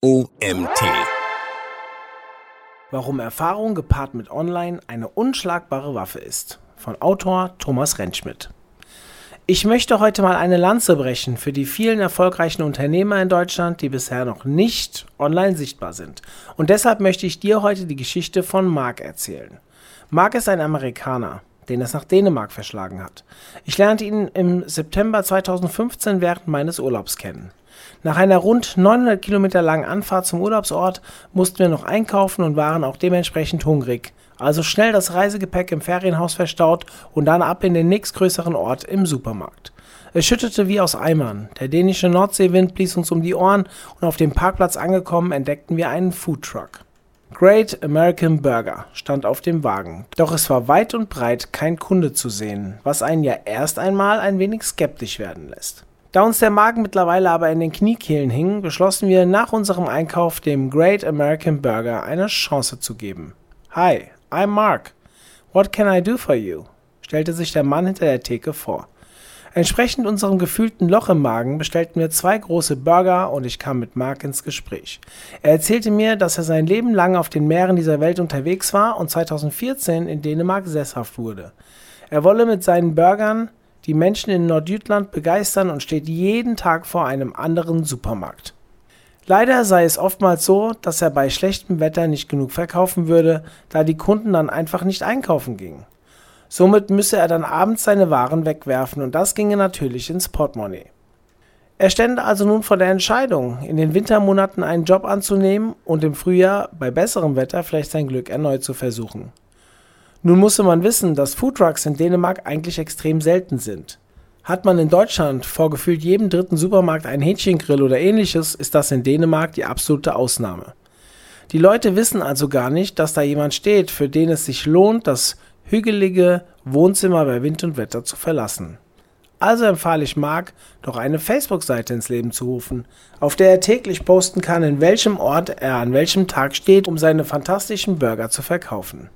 OMT. Warum Erfahrung gepaart mit Online eine unschlagbare Waffe ist. Von Autor Thomas Rentschmidt. Ich möchte heute mal eine Lanze brechen für die vielen erfolgreichen Unternehmer in Deutschland, die bisher noch nicht online sichtbar sind. Und deshalb möchte ich dir heute die Geschichte von Mark erzählen. Mark ist ein Amerikaner, den es nach Dänemark verschlagen hat. Ich lernte ihn im September 2015 während meines Urlaubs kennen. Nach einer rund 900 Kilometer langen Anfahrt zum Urlaubsort mussten wir noch einkaufen und waren auch dementsprechend hungrig. Also schnell das Reisegepäck im Ferienhaus verstaut und dann ab in den nächstgrößeren Ort im Supermarkt. Es schüttete wie aus Eimern. Der dänische Nordseewind blies uns um die Ohren und auf dem Parkplatz angekommen entdeckten wir einen Foodtruck. Great American Burger stand auf dem Wagen. Doch es war weit und breit kein Kunde zu sehen, was einen ja erst einmal ein wenig skeptisch werden lässt. Da uns der Magen mittlerweile aber in den Kniekehlen hing, beschlossen wir nach unserem Einkauf dem Great American Burger eine Chance zu geben. Hi, I'm Mark. What can I do for you? stellte sich der Mann hinter der Theke vor. Entsprechend unserem gefühlten Loch im Magen bestellten wir zwei große Burger und ich kam mit Mark ins Gespräch. Er erzählte mir, dass er sein Leben lang auf den Meeren dieser Welt unterwegs war und 2014 in Dänemark sesshaft wurde. Er wolle mit seinen Burgern die Menschen in Nordjütland begeistern und steht jeden Tag vor einem anderen Supermarkt. Leider sei es oftmals so, dass er bei schlechtem Wetter nicht genug verkaufen würde, da die Kunden dann einfach nicht einkaufen gingen. Somit müsse er dann abends seine Waren wegwerfen und das ginge natürlich ins Portemonnaie. Er stände also nun vor der Entscheidung, in den Wintermonaten einen Job anzunehmen und im Frühjahr bei besserem Wetter vielleicht sein Glück erneut zu versuchen. Nun musste man wissen, dass Foodtrucks in Dänemark eigentlich extrem selten sind. Hat man in Deutschland vor gefühlt jedem dritten Supermarkt einen Hähnchengrill oder ähnliches, ist das in Dänemark die absolute Ausnahme. Die Leute wissen also gar nicht, dass da jemand steht, für den es sich lohnt, das hügelige Wohnzimmer bei Wind und Wetter zu verlassen. Also empfahle ich Mark, doch eine Facebook-Seite ins Leben zu rufen, auf der er täglich posten kann, in welchem Ort er an welchem Tag steht, um seine fantastischen Burger zu verkaufen.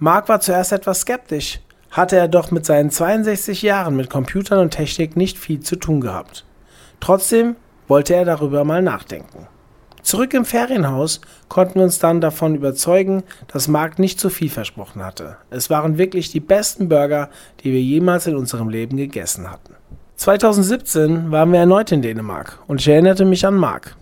Mark war zuerst etwas skeptisch, hatte er doch mit seinen 62 Jahren mit Computern und Technik nicht viel zu tun gehabt. Trotzdem wollte er darüber mal nachdenken. Zurück im Ferienhaus konnten wir uns dann davon überzeugen, dass Mark nicht zu viel versprochen hatte. Es waren wirklich die besten Burger, die wir jemals in unserem Leben gegessen hatten. 2017 waren wir erneut in Dänemark und ich erinnerte mich an Mark.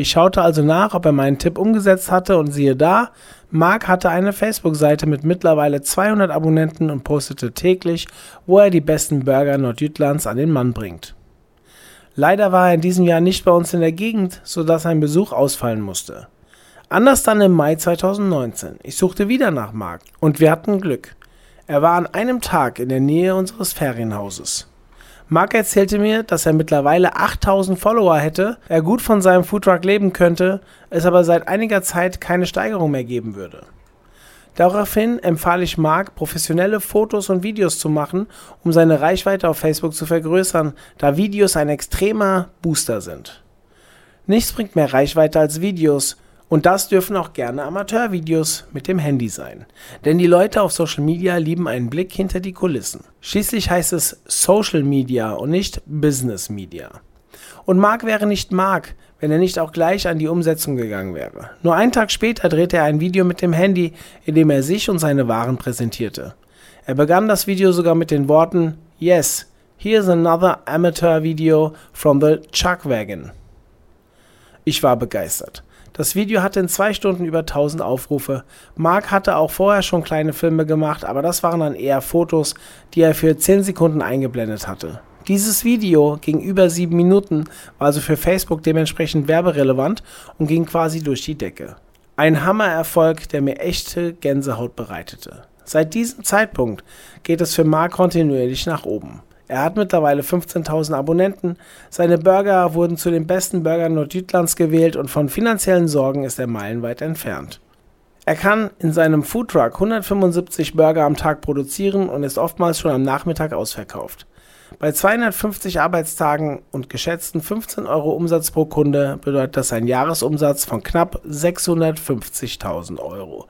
Ich schaute also nach, ob er meinen Tipp umgesetzt hatte und siehe da, Mark hatte eine Facebook-Seite mit mittlerweile 200 Abonnenten und postete täglich, wo er die besten Burger Nordjütlands an den Mann bringt. Leider war er in diesem Jahr nicht bei uns in der Gegend, sodass ein Besuch ausfallen musste. Anders dann im Mai 2019. Ich suchte wieder nach Mark und wir hatten Glück. Er war an einem Tag in der Nähe unseres Ferienhauses. Mark erzählte mir, dass er mittlerweile 8000 Follower hätte, er gut von seinem Foodtruck leben könnte, es aber seit einiger Zeit keine Steigerung mehr geben würde. Daraufhin empfahl ich Mark, professionelle Fotos und Videos zu machen, um seine Reichweite auf Facebook zu vergrößern, da Videos ein extremer Booster sind. Nichts bringt mehr Reichweite als Videos, und das dürfen auch gerne Amateurvideos mit dem Handy sein. Denn die Leute auf Social Media lieben einen Blick hinter die Kulissen. Schließlich heißt es Social Media und nicht Business Media. Und Mark wäre nicht Mark, wenn er nicht auch gleich an die Umsetzung gegangen wäre. Nur einen Tag später drehte er ein Video mit dem Handy, in dem er sich und seine Waren präsentierte. Er begann das Video sogar mit den Worten Yes, here's another amateur video from the Chuck Wagon. Ich war begeistert. Das Video hatte in zwei Stunden über 1000 Aufrufe. Mark hatte auch vorher schon kleine Filme gemacht, aber das waren dann eher Fotos, die er für 10 Sekunden eingeblendet hatte. Dieses Video ging über 7 Minuten, war also für Facebook dementsprechend werberelevant und ging quasi durch die Decke. Ein Hammererfolg, der mir echte Gänsehaut bereitete. Seit diesem Zeitpunkt geht es für Mark kontinuierlich nach oben. Er hat mittlerweile 15.000 Abonnenten. Seine Burger wurden zu den besten Burgern Nordjütlands gewählt und von finanziellen Sorgen ist er meilenweit entfernt. Er kann in seinem Foodtruck 175 Burger am Tag produzieren und ist oftmals schon am Nachmittag ausverkauft. Bei 250 Arbeitstagen und geschätzten 15 Euro Umsatz pro Kunde bedeutet das ein Jahresumsatz von knapp 650.000 Euro.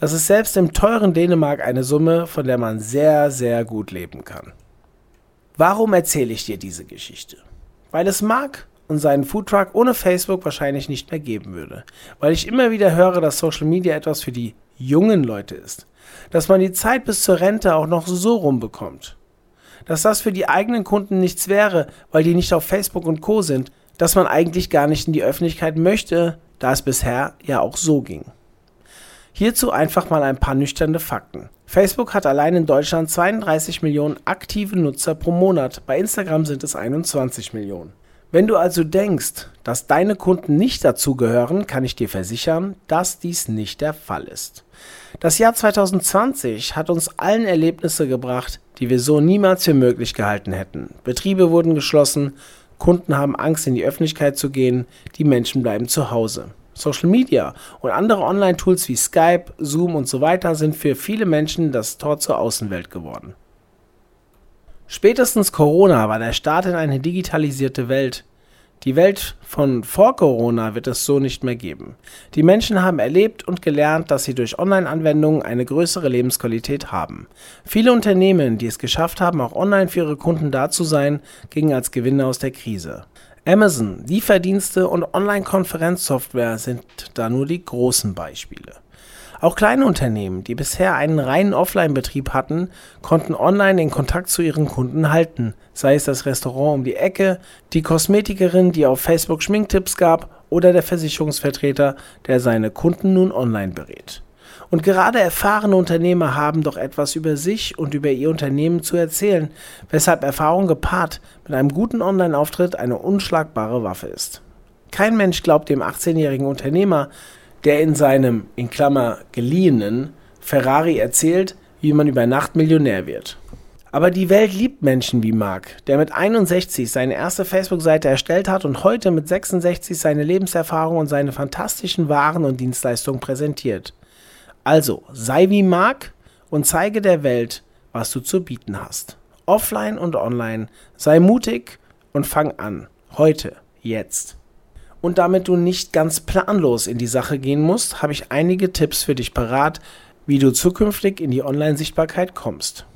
Das ist selbst im teuren Dänemark eine Summe, von der man sehr, sehr gut leben kann. Warum erzähle ich dir diese Geschichte? Weil es Mark und seinen Foodtruck ohne Facebook wahrscheinlich nicht mehr geben würde. Weil ich immer wieder höre, dass Social Media etwas für die jungen Leute ist. Dass man die Zeit bis zur Rente auch noch so rumbekommt. Dass das für die eigenen Kunden nichts wäre, weil die nicht auf Facebook und Co sind. Dass man eigentlich gar nicht in die Öffentlichkeit möchte, da es bisher ja auch so ging. Hierzu einfach mal ein paar nüchterne Fakten. Facebook hat allein in Deutschland 32 Millionen aktive Nutzer pro Monat, bei Instagram sind es 21 Millionen. Wenn du also denkst, dass deine Kunden nicht dazugehören, kann ich dir versichern, dass dies nicht der Fall ist. Das Jahr 2020 hat uns allen Erlebnisse gebracht, die wir so niemals für möglich gehalten hätten. Betriebe wurden geschlossen, Kunden haben Angst, in die Öffentlichkeit zu gehen, die Menschen bleiben zu Hause. Social Media und andere Online-Tools wie Skype, Zoom und so weiter sind für viele Menschen das Tor zur Außenwelt geworden. Spätestens Corona war der Start in eine digitalisierte Welt. Die Welt von vor Corona wird es so nicht mehr geben. Die Menschen haben erlebt und gelernt, dass sie durch Online-Anwendungen eine größere Lebensqualität haben. Viele Unternehmen, die es geschafft haben, auch online für ihre Kunden da zu sein, gingen als Gewinner aus der Krise. Amazon, Lieferdienste und Online-Konferenzsoftware sind da nur die großen Beispiele. Auch kleine Unternehmen, die bisher einen reinen Offline-Betrieb hatten, konnten online den Kontakt zu ihren Kunden halten, sei es das Restaurant um die Ecke, die Kosmetikerin, die auf Facebook Schminktipps gab oder der Versicherungsvertreter, der seine Kunden nun online berät. Und gerade erfahrene Unternehmer haben doch etwas über sich und über ihr Unternehmen zu erzählen, weshalb Erfahrung gepaart mit einem guten Online-Auftritt eine unschlagbare Waffe ist. Kein Mensch glaubt dem 18-jährigen Unternehmer, der in seinem, in Klammer, geliehenen Ferrari erzählt, wie man über Nacht Millionär wird. Aber die Welt liebt Menschen wie Mark, der mit 61 seine erste Facebook-Seite erstellt hat und heute mit 66 seine Lebenserfahrung und seine fantastischen Waren und Dienstleistungen präsentiert. Also, sei wie Mark und zeige der Welt, was du zu bieten hast. Offline und online. Sei mutig und fang an. Heute, jetzt. Und damit du nicht ganz planlos in die Sache gehen musst, habe ich einige Tipps für dich parat, wie du zukünftig in die Online-Sichtbarkeit kommst.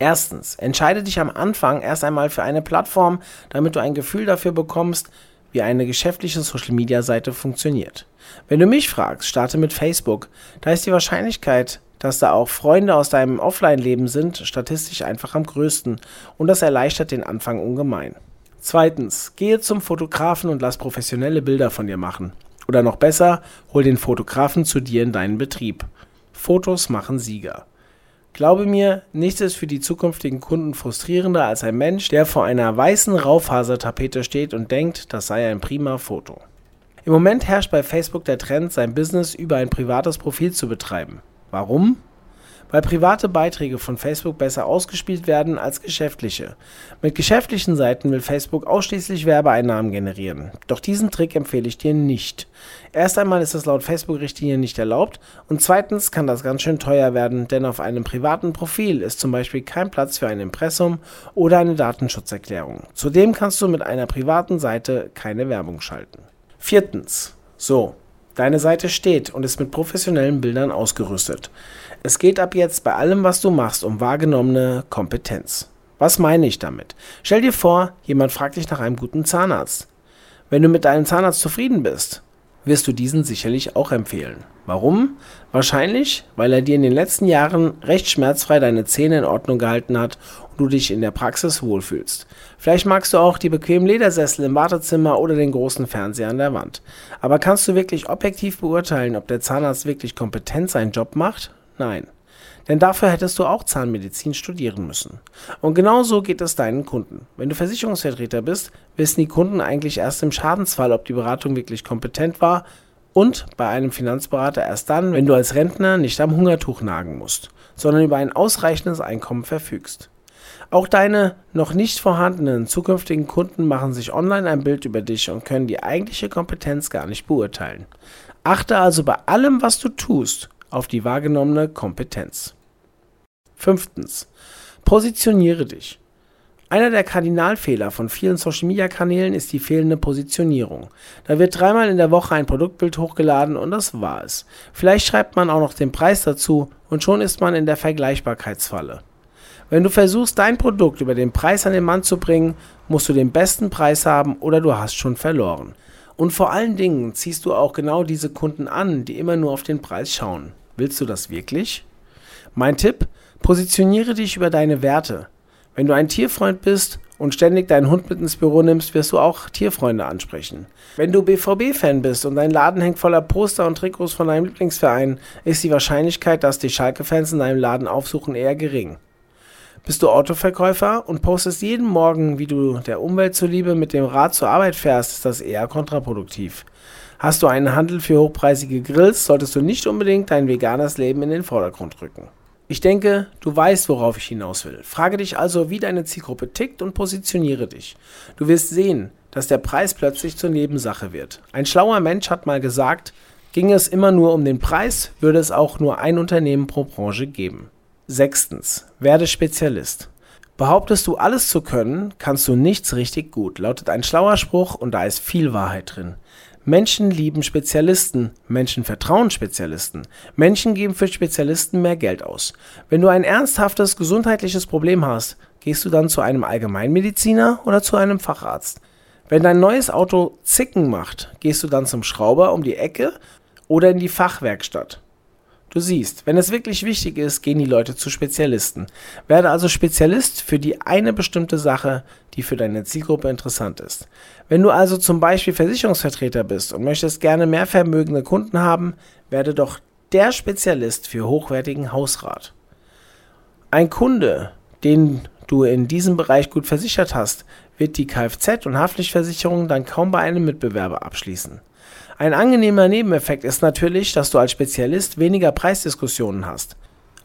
Erstens, entscheide dich am Anfang erst einmal für eine Plattform, damit du ein Gefühl dafür bekommst, wie eine geschäftliche Social-Media-Seite funktioniert. Wenn du mich fragst, starte mit Facebook. Da ist die Wahrscheinlichkeit, dass da auch Freunde aus deinem Offline-Leben sind, statistisch einfach am größten und das erleichtert den Anfang ungemein. Zweitens, gehe zum Fotografen und lass professionelle Bilder von dir machen. Oder noch besser, hol den Fotografen zu dir in deinen Betrieb. Fotos machen Sieger. Glaube mir, nichts ist für die zukünftigen Kunden frustrierender als ein Mensch, der vor einer weißen Raufasertapete steht und denkt, das sei ein prima Foto. Im Moment herrscht bei Facebook der Trend, sein Business über ein privates Profil zu betreiben. Warum? Weil private Beiträge von Facebook besser ausgespielt werden als geschäftliche. Mit geschäftlichen Seiten will Facebook ausschließlich Werbeeinnahmen generieren. Doch diesen Trick empfehle ich dir nicht. Erst einmal ist es laut Facebook-Richtlinien nicht erlaubt und zweitens kann das ganz schön teuer werden, denn auf einem privaten Profil ist zum Beispiel kein Platz für ein Impressum oder eine Datenschutzerklärung. Zudem kannst du mit einer privaten Seite keine Werbung schalten. Viertens. So, deine Seite steht und ist mit professionellen Bildern ausgerüstet. Es geht ab jetzt bei allem, was du machst, um wahrgenommene Kompetenz. Was meine ich damit? Stell dir vor, jemand fragt dich nach einem guten Zahnarzt. Wenn du mit deinem Zahnarzt zufrieden bist, wirst du diesen sicherlich auch empfehlen. Warum? Wahrscheinlich, weil er dir in den letzten Jahren recht schmerzfrei deine Zähne in Ordnung gehalten hat und du dich in der Praxis wohlfühlst. Vielleicht magst du auch die bequemen Ledersessel im Wartezimmer oder den großen Fernseher an der Wand. Aber kannst du wirklich objektiv beurteilen, ob der Zahnarzt wirklich kompetent seinen Job macht? Nein. Denn dafür hättest du auch Zahnmedizin studieren müssen. Und genau so geht es deinen Kunden. Wenn du Versicherungsvertreter bist, wissen die Kunden eigentlich erst im Schadensfall, ob die Beratung wirklich kompetent war und bei einem Finanzberater erst dann, wenn du als Rentner nicht am Hungertuch nagen musst, sondern über ein ausreichendes Einkommen verfügst. Auch deine noch nicht vorhandenen zukünftigen Kunden machen sich online ein Bild über dich und können die eigentliche Kompetenz gar nicht beurteilen. Achte also bei allem, was du tust, auf die wahrgenommene Kompetenz. Fünftens. Positioniere dich. Einer der Kardinalfehler von vielen Social-Media-Kanälen ist die fehlende Positionierung. Da wird dreimal in der Woche ein Produktbild hochgeladen und das war es. Vielleicht schreibt man auch noch den Preis dazu und schon ist man in der Vergleichbarkeitsfalle. Wenn du versuchst, dein Produkt über den Preis an den Mann zu bringen, musst du den besten Preis haben oder du hast schon verloren. Und vor allen Dingen ziehst du auch genau diese Kunden an, die immer nur auf den Preis schauen. Willst du das wirklich? Mein Tipp, positioniere dich über deine Werte. Wenn du ein Tierfreund bist und ständig deinen Hund mit ins Büro nimmst, wirst du auch Tierfreunde ansprechen. Wenn du BVB-Fan bist und dein Laden hängt voller Poster und Trikots von deinem Lieblingsverein, ist die Wahrscheinlichkeit, dass die Schalke-Fans in deinem Laden aufsuchen, eher gering. Bist du Autoverkäufer und postest jeden Morgen, wie du der Umwelt zuliebe mit dem Rad zur Arbeit fährst, ist das eher kontraproduktiv. Hast du einen Handel für hochpreisige Grills, solltest du nicht unbedingt dein veganes Leben in den Vordergrund rücken. Ich denke, du weißt, worauf ich hinaus will. Frage dich also, wie deine Zielgruppe tickt und positioniere dich. Du wirst sehen, dass der Preis plötzlich zur Nebensache wird. Ein schlauer Mensch hat mal gesagt, ginge es immer nur um den Preis, würde es auch nur ein Unternehmen pro Branche geben. Sechstens, werde Spezialist. Behauptest du alles zu können, kannst du nichts richtig gut, lautet ein schlauer Spruch und da ist viel Wahrheit drin. Menschen lieben Spezialisten, Menschen vertrauen Spezialisten, Menschen geben für Spezialisten mehr Geld aus. Wenn du ein ernsthaftes gesundheitliches Problem hast, gehst du dann zu einem Allgemeinmediziner oder zu einem Facharzt. Wenn dein neues Auto Zicken macht, gehst du dann zum Schrauber um die Ecke oder in die Fachwerkstatt. Du siehst, wenn es wirklich wichtig ist, gehen die Leute zu Spezialisten. Werde also Spezialist für die eine bestimmte Sache, die für deine Zielgruppe interessant ist. Wenn du also zum Beispiel Versicherungsvertreter bist und möchtest gerne mehr vermögende Kunden haben, werde doch der Spezialist für hochwertigen Hausrat. Ein Kunde, den du in diesem Bereich gut versichert hast, wird die Kfz- und Haftpflichtversicherung dann kaum bei einem Mitbewerber abschließen. Ein angenehmer Nebeneffekt ist natürlich, dass du als Spezialist weniger Preisdiskussionen hast.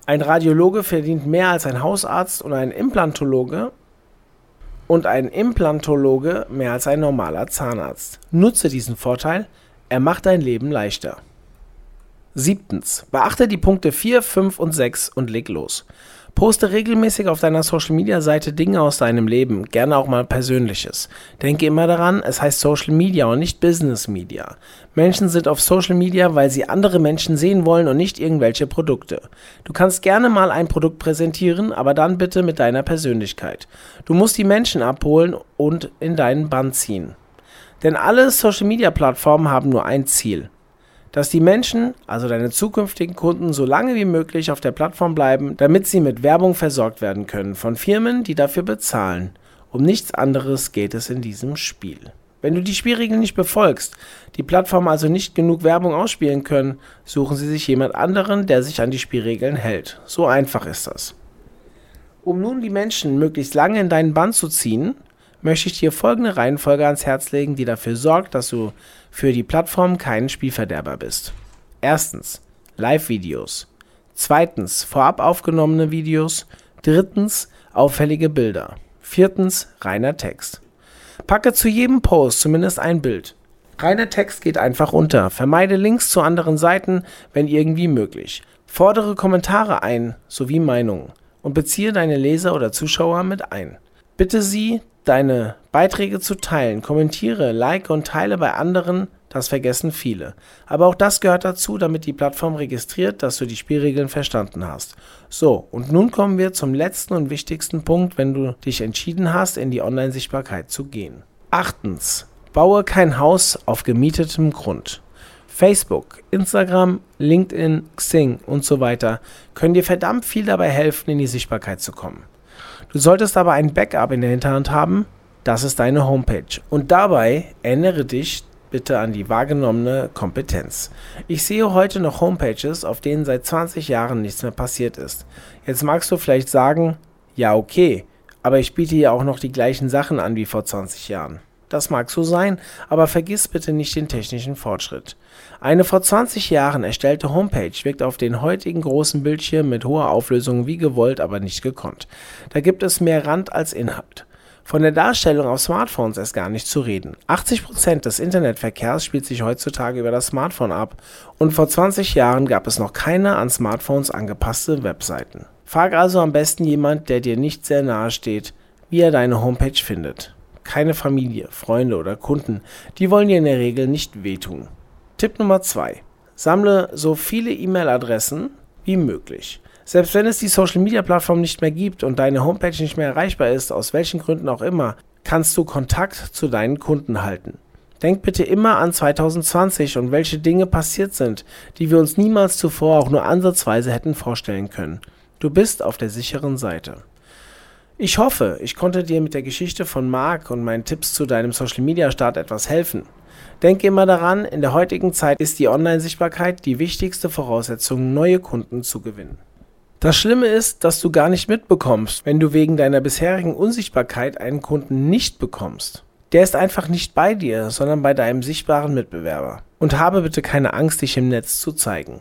Ein Radiologe verdient mehr als ein Hausarzt und ein Implantologe und ein Implantologe mehr als ein normaler Zahnarzt. Nutze diesen Vorteil, er macht dein Leben leichter. Siebtens. Beachte die Punkte 4, 5 und 6 und leg los. Poste regelmäßig auf deiner Social Media Seite Dinge aus deinem Leben, gerne auch mal Persönliches. Denke immer daran, es heißt Social Media und nicht Business Media. Menschen sind auf Social Media, weil sie andere Menschen sehen wollen und nicht irgendwelche Produkte. Du kannst gerne mal ein Produkt präsentieren, aber dann bitte mit deiner Persönlichkeit. Du musst die Menschen abholen und in deinen Bann ziehen. Denn alle Social Media Plattformen haben nur ein Ziel dass die Menschen, also deine zukünftigen Kunden, so lange wie möglich auf der Plattform bleiben, damit sie mit Werbung versorgt werden können von Firmen, die dafür bezahlen. Um nichts anderes geht es in diesem Spiel. Wenn du die Spielregeln nicht befolgst, die Plattformen also nicht genug Werbung ausspielen können, suchen sie sich jemand anderen, der sich an die Spielregeln hält. So einfach ist das. Um nun die Menschen möglichst lange in deinen Bann zu ziehen, möchte ich dir folgende Reihenfolge ans Herz legen, die dafür sorgt, dass du für die Plattform kein Spielverderber bist. Erstens Live-Videos. Zweitens vorab aufgenommene Videos. Drittens auffällige Bilder. Viertens reiner Text. Packe zu jedem Post zumindest ein Bild. Reiner Text geht einfach unter. Vermeide Links zu anderen Seiten, wenn irgendwie möglich. Fordere Kommentare ein sowie Meinungen und beziehe deine Leser oder Zuschauer mit ein. Bitte sie, deine Beiträge zu teilen. Kommentiere, like und teile bei anderen, das vergessen viele. Aber auch das gehört dazu, damit die Plattform registriert, dass du die Spielregeln verstanden hast. So, und nun kommen wir zum letzten und wichtigsten Punkt, wenn du dich entschieden hast, in die Online-Sichtbarkeit zu gehen. Achtens, baue kein Haus auf gemietetem Grund. Facebook, Instagram, LinkedIn, Xing und so weiter können dir verdammt viel dabei helfen, in die Sichtbarkeit zu kommen. Du solltest aber ein Backup in der Hinterhand haben. Das ist deine Homepage. Und dabei erinnere dich bitte an die wahrgenommene Kompetenz. Ich sehe heute noch Homepages, auf denen seit 20 Jahren nichts mehr passiert ist. Jetzt magst du vielleicht sagen, ja okay, aber ich biete ja auch noch die gleichen Sachen an wie vor 20 Jahren. Das mag so sein, aber vergiss bitte nicht den technischen Fortschritt. Eine vor 20 Jahren erstellte Homepage wirkt auf den heutigen großen Bildschirm mit hoher Auflösung wie gewollt, aber nicht gekonnt. Da gibt es mehr Rand als Inhalt. Von der Darstellung auf Smartphones ist gar nicht zu reden. 80% des Internetverkehrs spielt sich heutzutage über das Smartphone ab und vor 20 Jahren gab es noch keine an Smartphones angepasste Webseiten. Frag also am besten jemand, der dir nicht sehr nahe steht, wie er deine Homepage findet keine Familie, Freunde oder Kunden, die wollen dir in der Regel nicht wehtun. Tipp Nummer 2. Sammle so viele E-Mail-Adressen wie möglich. Selbst wenn es die Social-Media-Plattform nicht mehr gibt und deine Homepage nicht mehr erreichbar ist, aus welchen Gründen auch immer, kannst du Kontakt zu deinen Kunden halten. Denk bitte immer an 2020 und welche Dinge passiert sind, die wir uns niemals zuvor auch nur ansatzweise hätten vorstellen können. Du bist auf der sicheren Seite. Ich hoffe, ich konnte dir mit der Geschichte von Marc und meinen Tipps zu deinem Social Media Start etwas helfen. Denke immer daran, in der heutigen Zeit ist die Online-Sichtbarkeit die wichtigste Voraussetzung, neue Kunden zu gewinnen. Das Schlimme ist, dass du gar nicht mitbekommst, wenn du wegen deiner bisherigen Unsichtbarkeit einen Kunden nicht bekommst. Der ist einfach nicht bei dir, sondern bei deinem sichtbaren Mitbewerber. Und habe bitte keine Angst, dich im Netz zu zeigen.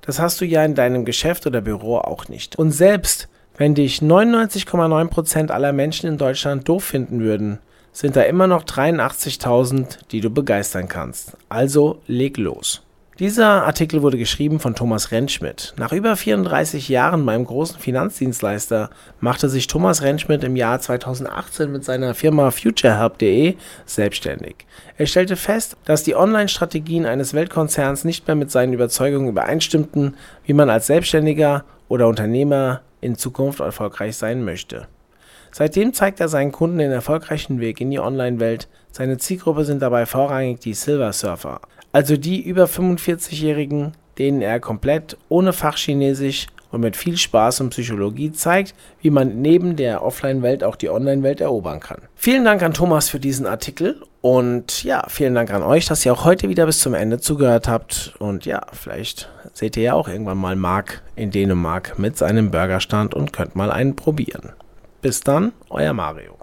Das hast du ja in deinem Geschäft oder Büro auch nicht. Und selbst wenn dich 99,9% aller Menschen in Deutschland doof finden würden, sind da immer noch 83.000, die du begeistern kannst. Also leg los. Dieser Artikel wurde geschrieben von Thomas Rentschmidt. Nach über 34 Jahren beim großen Finanzdienstleister machte sich Thomas Rentschmidt im Jahr 2018 mit seiner Firma FutureHelp.de selbstständig. Er stellte fest, dass die Online-Strategien eines Weltkonzerns nicht mehr mit seinen Überzeugungen übereinstimmten, wie man als Selbstständiger oder Unternehmer in Zukunft erfolgreich sein möchte. Seitdem zeigt er seinen Kunden den erfolgreichen Weg in die Online-Welt. Seine Zielgruppe sind dabei vorrangig die Silver Surfer, also die über 45-Jährigen, denen er komplett ohne Fachchinesisch und mit viel Spaß und Psychologie zeigt, wie man neben der Offline-Welt auch die Online-Welt erobern kann. Vielen Dank an Thomas für diesen Artikel und ja, vielen Dank an euch, dass ihr auch heute wieder bis zum Ende zugehört habt und ja, vielleicht seht ihr ja auch irgendwann mal Mark in Dänemark mit seinem Burgerstand und könnt mal einen probieren. Bis dann, euer Mario.